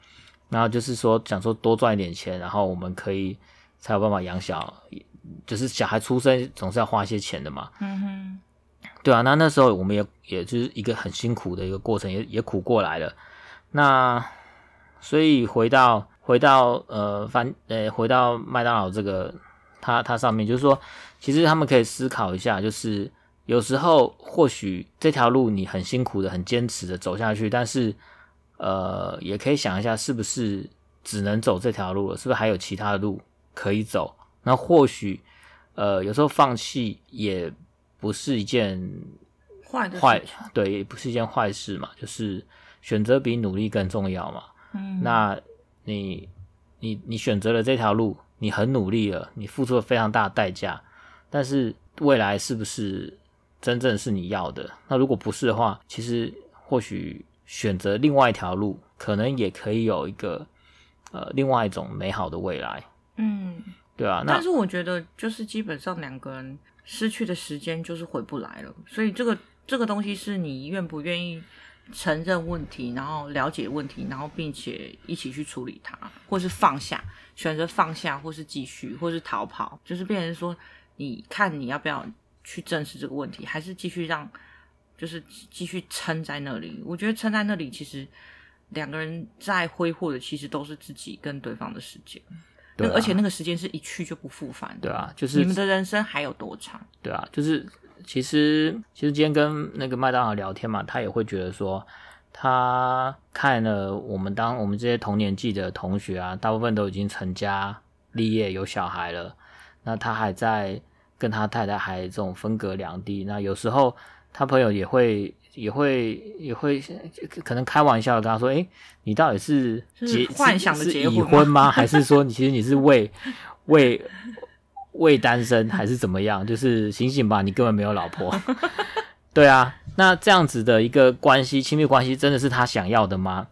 然后就是说想说多赚一点钱，然后我们可以。才有办法养小，就是小孩出生总是要花一些钱的嘛。嗯哼，对啊，那那时候我们也也就是一个很辛苦的一个过程，也也苦过来了。那所以回到回到呃翻呃回到麦当劳这个它它上面，就是说，其实他们可以思考一下，就是有时候或许这条路你很辛苦的、很坚持的走下去，但是呃也可以想一下，是不是只能走这条路了？是不是还有其他的路？可以走，那或许，呃，有时候放弃也不是一件坏的坏，对，也不是一件坏事嘛。就是选择比努力更重要嘛。嗯，那你你你选择了这条路，你很努力了，你付出了非常大的代价，但是未来是不是真正是你要的？那如果不是的话，其实或许选择另外一条路，可能也可以有一个呃另外一种美好的未来。嗯，对啊，但是我觉得就是基本上两个人失去的时间就是回不来了，所以这个这个东西是你愿不愿意承认问题，然后了解问题，然后并且一起去处理它，或是放下，选择放下，或是继续，或是逃跑，就是变成说，你看你要不要去正视这个问题，还是继续让，就是继续撑在那里？我觉得撑在那里，其实两个人在挥霍的，其实都是自己跟对方的时间。对、啊，而且那个时间是一去就不复返。对啊，就是你们的人生还有多长？对啊，就是其实其实今天跟那个麦当劳聊天嘛，他也会觉得说，他看了我们当我们这些同年纪的同学啊，大部分都已经成家立业有小孩了，那他还在跟他太太还这种分隔两地，那有时候他朋友也会。也会也会可能开玩笑的跟他说：“诶，你到底是结幻想的结婚是是已婚吗？还是说你 其实你是未未未单身，还是怎么样？就是醒醒吧，你根本没有老婆。对啊，那这样子的一个关系，亲密关系，真的是他想要的吗？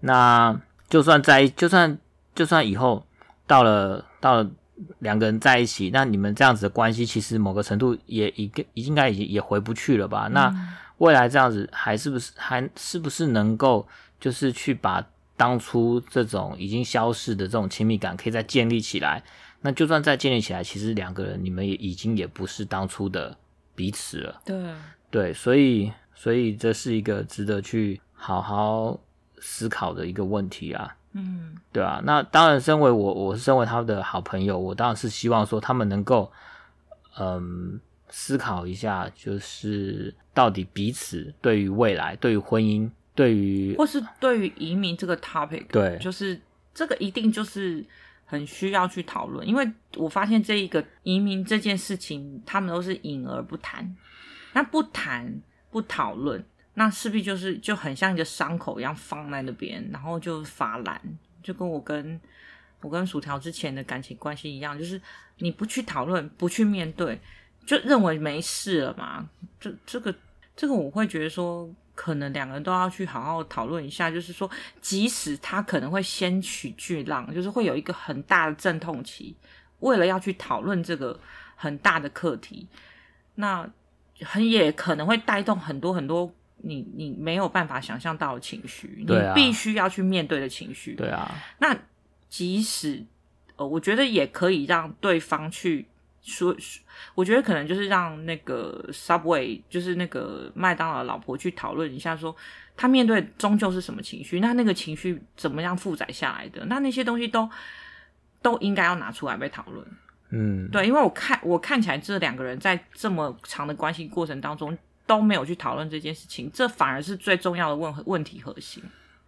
那就算在，就算就算以后到了到了两个人在一起，那你们这样子的关系，其实某个程度也一个应该已经也回不去了吧？那。嗯未来这样子还是不是还是不是能够就是去把当初这种已经消逝的这种亲密感可以再建立起来？那就算再建立起来，其实两个人你们也已经也不是当初的彼此了。对对，所以所以这是一个值得去好好思考的一个问题啊。嗯，对啊。那当然，身为我我是身为他的好朋友，我当然是希望说他们能够嗯。思考一下，就是到底彼此对于未来、对于婚姻、对于或是对于移民这个 topic，对，就是这个一定就是很需要去讨论，因为我发现这一个移民这件事情，他们都是隐而不谈，那不谈不讨论，那势必就是就很像一个伤口一样放在那边，然后就发烂，就跟我跟我跟薯条之前的感情关系一样，就是你不去讨论，不去面对。就认为没事了嘛？这这个这个，我会觉得说，可能两个人都要去好好讨论一下。就是说，即使他可能会掀起巨浪，就是会有一个很大的阵痛期，为了要去讨论这个很大的课题，那很也可能会带动很多很多你你没有办法想象到的情绪，啊，你必须要去面对的情绪。对啊，那即使呃，我觉得也可以让对方去。说，我觉得可能就是让那个 Subway，就是那个麦当劳老婆去讨论一下，说他面对终究是什么情绪，那那个情绪怎么样负载下来的，那那些东西都都应该要拿出来被讨论。嗯，对，因为我看我看起来这两个人在这么长的关系过程当中都没有去讨论这件事情，这反而是最重要的问问题核心。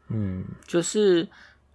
嗯，就是。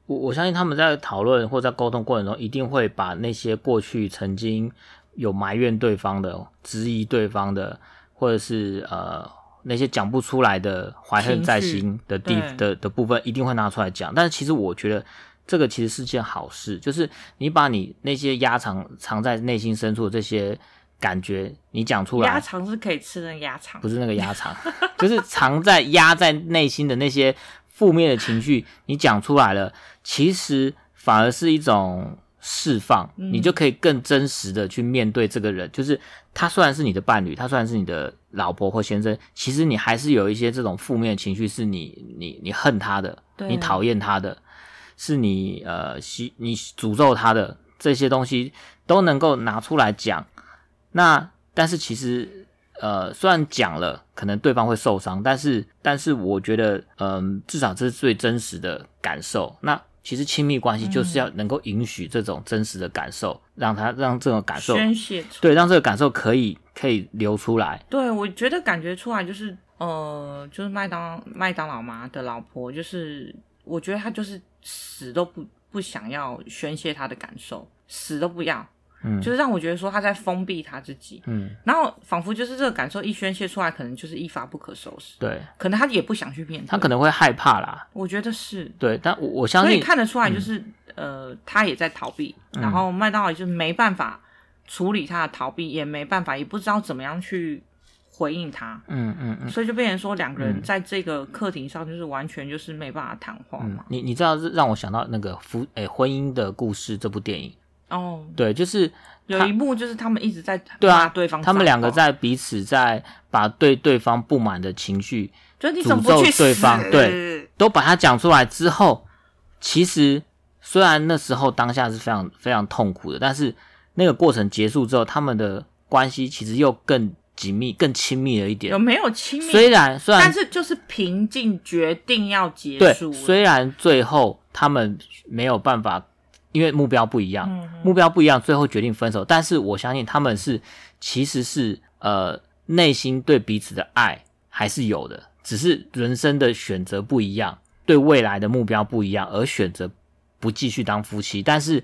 我我相信他们在讨论或在沟通过程中，一定会把那些过去曾经有埋怨对方的、质疑对方的，或者是呃那些讲不出来的怀恨在心的地的的部分，一定会拿出来讲。但是其实我觉得这个其实是件好事，就是你把你那些压藏藏在内心深处的这些感觉，你讲出来。鸭肠是可以吃的鸭肠，不是那个鸭肠，就是藏在压在内心的那些负面的情绪，你讲出来了，其实反而是一种释放，你就可以更真实的去面对这个人。就是他虽然是你的伴侣，他虽然是你的老婆或先生，其实你还是有一些这种负面情绪，是你你你恨他的，你讨厌他的。是你呃，喜你诅咒他的这些东西都能够拿出来讲。那但是其实呃，虽然讲了，可能对方会受伤，但是但是我觉得，嗯、呃，至少这是最真实的感受。那其实亲密关系就是要能够允许这种真实的感受，嗯、让他让这种感受宣泄对，让这个感受可以可以流出来。对，我觉得感觉出来就是呃，就是麦当麦当劳妈的老婆，就是我觉得她就是。死都不不想要宣泄她的感受，死都不要，嗯，就是让我觉得说他在封闭他自己，嗯，然后仿佛就是这个感受一宣泄出来，可能就是一发不可收拾，对，可能他也不想去面对，他可能会害怕啦，我觉得是，对，但我我相信，所以看得出来就是，嗯、呃，他也在逃避，然后麦当劳就是没办法处理他的逃避，也没办法，也不知道怎么样去。回应他，嗯嗯嗯，所以就变成说两个人在这个课题上就是完全就是没办法谈话嘛。嗯、你你知道，让我想到那个夫诶、欸、婚姻的故事这部电影哦，对，就是有一幕就是他们一直在对啊对方，他们两个在彼此在把对对方不满的情绪，就诅咒对方，对，都把它讲出来之后，其实虽然那时候当下是非常非常痛苦的，但是那个过程结束之后，他们的关系其实又更。紧密更亲密了一点，有没有亲密？虽然虽然，但是就是平静，决定要结束。对，虽然最后他们没有办法，因为目标不一样，嗯、目标不一样，最后决定分手。但是我相信他们是其实是呃内心对彼此的爱还是有的，只是人生的选择不一样，对未来的目标不一样，而选择不继续当夫妻。但是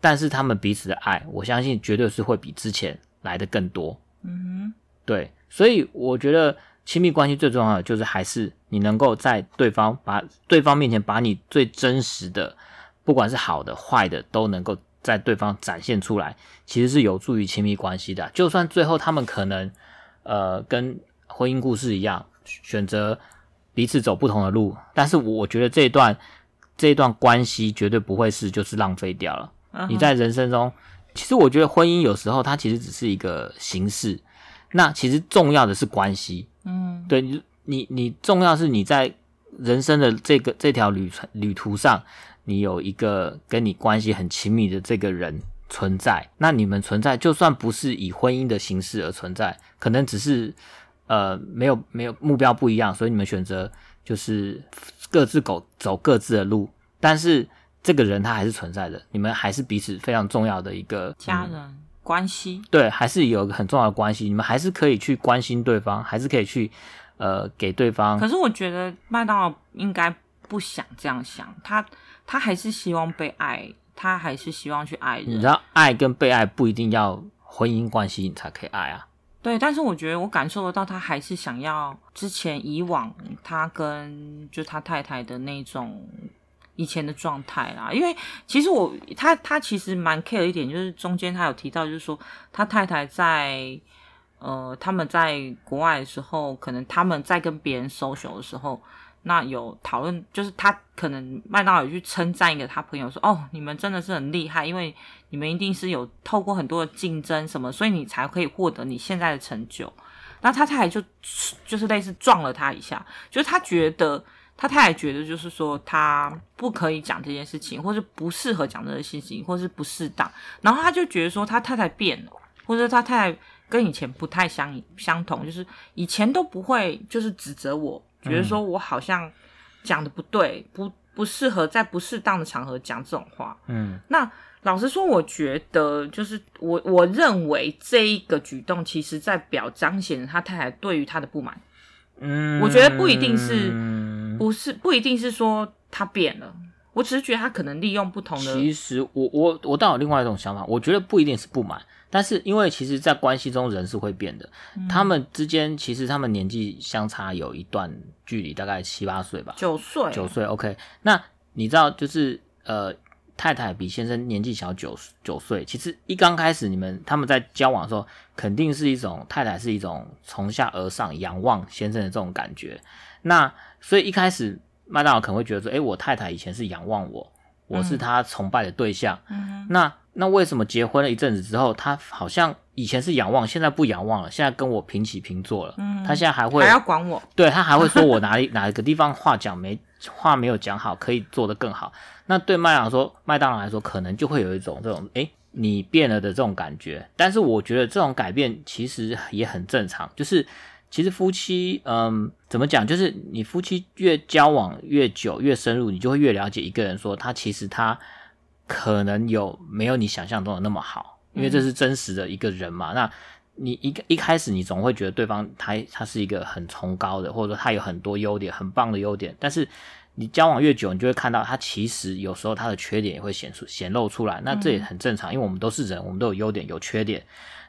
但是他们彼此的爱，我相信绝对是会比之前来的更多。嗯哼，对，所以我觉得亲密关系最重要的就是还是你能够在对方把对方面前把你最真实的，不管是好的坏的，都能够在对方展现出来，其实是有助于亲密关系的。就算最后他们可能呃跟婚姻故事一样，选择彼此走不同的路，但是我觉得这一段这一段关系绝对不会是就是浪费掉了。Uh huh. 你在人生中。其实我觉得婚姻有时候它其实只是一个形式，那其实重要的是关系。嗯，对你，你你重要是你在人生的这个这条旅程旅途上，你有一个跟你关系很亲密的这个人存在。那你们存在，就算不是以婚姻的形式而存在，可能只是呃没有没有目标不一样，所以你们选择就是各自走走各自的路，但是。这个人他还是存在的，你们还是彼此非常重要的一个家人、嗯、关系，对，还是有一个很重要的关系，你们还是可以去关心对方，还是可以去呃给对方。可是我觉得麦当劳应该不想这样想，他他还是希望被爱，他还是希望去爱人。你知道，爱跟被爱不一定要婚姻关系你才可以爱啊。对，但是我觉得我感受得到，他还是想要之前以往他跟就他太太的那种。以前的状态啦，因为其实我他他其实蛮 care 一点，就是中间他有提到，就是说他太太在呃他们在国外的时候，可能他们在跟别人 social 的时候，那有讨论，就是他可能麦当劳有去称赞一个他朋友说，哦，你们真的是很厉害，因为你们一定是有透过很多的竞争什么，所以你才可以获得你现在的成就。那他太太就就是类似撞了他一下，就是他觉得。他太太觉得，就是说他不可以讲这件事情，或是不适合讲这件事情，或是不适当。然后他就觉得说，他太太变了，或者他太太跟以前不太相相同，就是以前都不会就是指责我，觉得说我好像讲的不对，不不适合在不适当的场合讲这种话。嗯，那老实说，我觉得就是我我认为这一个举动，其实在表彰显他太太对于他的不满。嗯，我觉得不一定是。不是，不一定是说他变了，我只是觉得他可能利用不同的。其实我我我倒有另外一种想法，我觉得不一定是不满，但是因为其实，在关系中人是会变的，嗯、他们之间其实他们年纪相差有一段距离，大概七八岁吧，九岁，九岁。OK，那你知道就是呃太太比先生年纪小九九岁，其实一刚开始你们他们在交往的时候，肯定是一种太太是一种从下而上仰望先生的这种感觉。那所以一开始麦当劳可能会觉得说，诶，我太太以前是仰望我，我是他崇拜的对象。嗯，那那为什么结婚了一阵子之后，他好像以前是仰望，现在不仰望了，现在跟我平起平坐了。嗯，他现在还会还要管我，对，他还会说我哪里 哪个地方话讲没话没有讲好，可以做得更好。那对麦当劳说，麦当劳来说，可能就会有一种这种诶，你变了的这种感觉。但是我觉得这种改变其实也很正常，就是。其实夫妻，嗯，怎么讲？就是你夫妻越交往越久、越深入，你就会越了解一个人，说他其实他可能有没有你想象中的那么好，因为这是真实的一个人嘛。嗯、那你一一开始你总会觉得对方他他是一个很崇高的，或者说他有很多优点、很棒的优点，但是你交往越久，你就会看到他其实有时候他的缺点也会显出显露出来。那这也很正常，因为我们都是人，我们都有优点有缺点。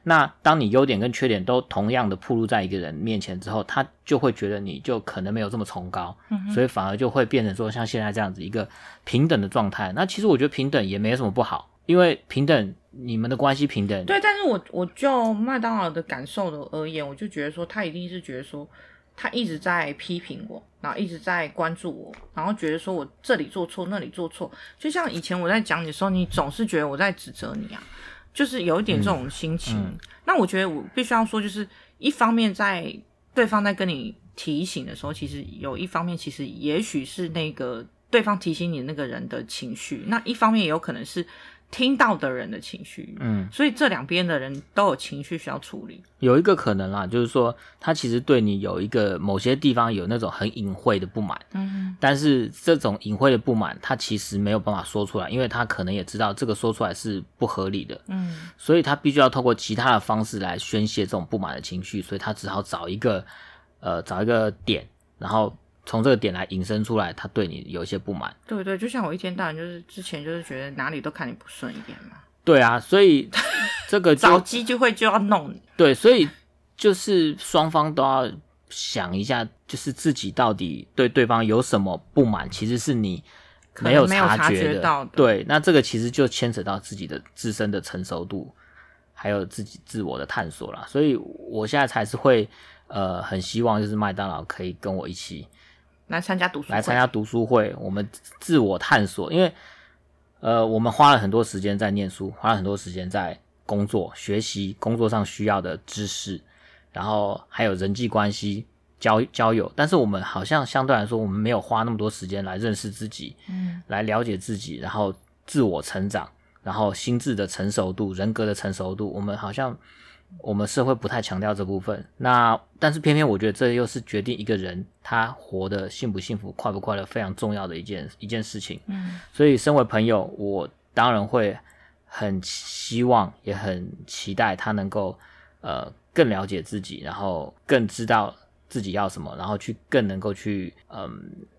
那当你优点跟缺点都同样的暴露在一个人面前之后，他就会觉得你就可能没有这么崇高，嗯，所以反而就会变成说像现在这样子一个平等的状态。那其实我觉得平等也没什么不好，因为平等你们的关系平等。对，但是我我就麦当劳的感受的而言，我就觉得说他一定是觉得说他一直在批评我，然后一直在关注我，然后觉得说我这里做错那里做错，就像以前我在讲你的时候，你总是觉得我在指责你啊。就是有一点这种心情，嗯嗯、那我觉得我必须要说，就是一方面在对方在跟你提醒的时候，其实有一方面其实也许是那个对方提醒你那个人的情绪，那一方面也有可能是。听到的人的情绪，嗯，所以这两边的人都有情绪需要处理。有一个可能啦，就是说他其实对你有一个某些地方有那种很隐晦的不满，嗯，但是这种隐晦的不满，他其实没有办法说出来，因为他可能也知道这个说出来是不合理的，嗯，所以他必须要透过其他的方式来宣泄这种不满的情绪，所以他只好找一个，呃，找一个点，然后。从这个点来引申出来，他对你有一些不满。对对，就像我一天到晚就是之前就是觉得哪里都看你不顺眼嘛。对啊，所以这个找机 就会就要弄你。对，所以就是双方都要想一下，就是自己到底对对方有什么不满，其实是你没有察觉的。到的。对，那这个其实就牵扯到自己的自身的成熟度，还有自己自我的探索啦。所以我现在才是会呃很希望就是麦当劳可以跟我一起。来参加读书会，来参加读书会，我们自我探索。因为，呃，我们花了很多时间在念书，花了很多时间在工作、学习工作上需要的知识，然后还有人际关系、交交友。但是我们好像相对来说，我们没有花那么多时间来认识自己，嗯，来了解自己，然后自我成长，然后心智的成熟度、人格的成熟度，我们好像。我们社会不太强调这部分，那但是偏偏我觉得这又是决定一个人他活得幸不幸福、快不快乐非常重要的一件一件事情。嗯，所以身为朋友，我当然会很希望，也很期待他能够呃更了解自己，然后更知道自己要什么，然后去更能够去嗯、呃、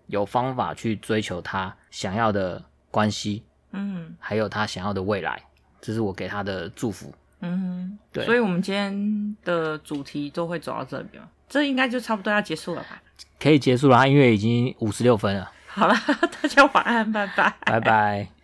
有方法去追求他想要的关系，嗯，还有他想要的未来，这是我给他的祝福。嗯哼，对，所以我们今天的主题都会走到这边，这应该就差不多要结束了吧？可以结束了，因为已经五十六分了。好了，大家晚安，拜拜，拜拜。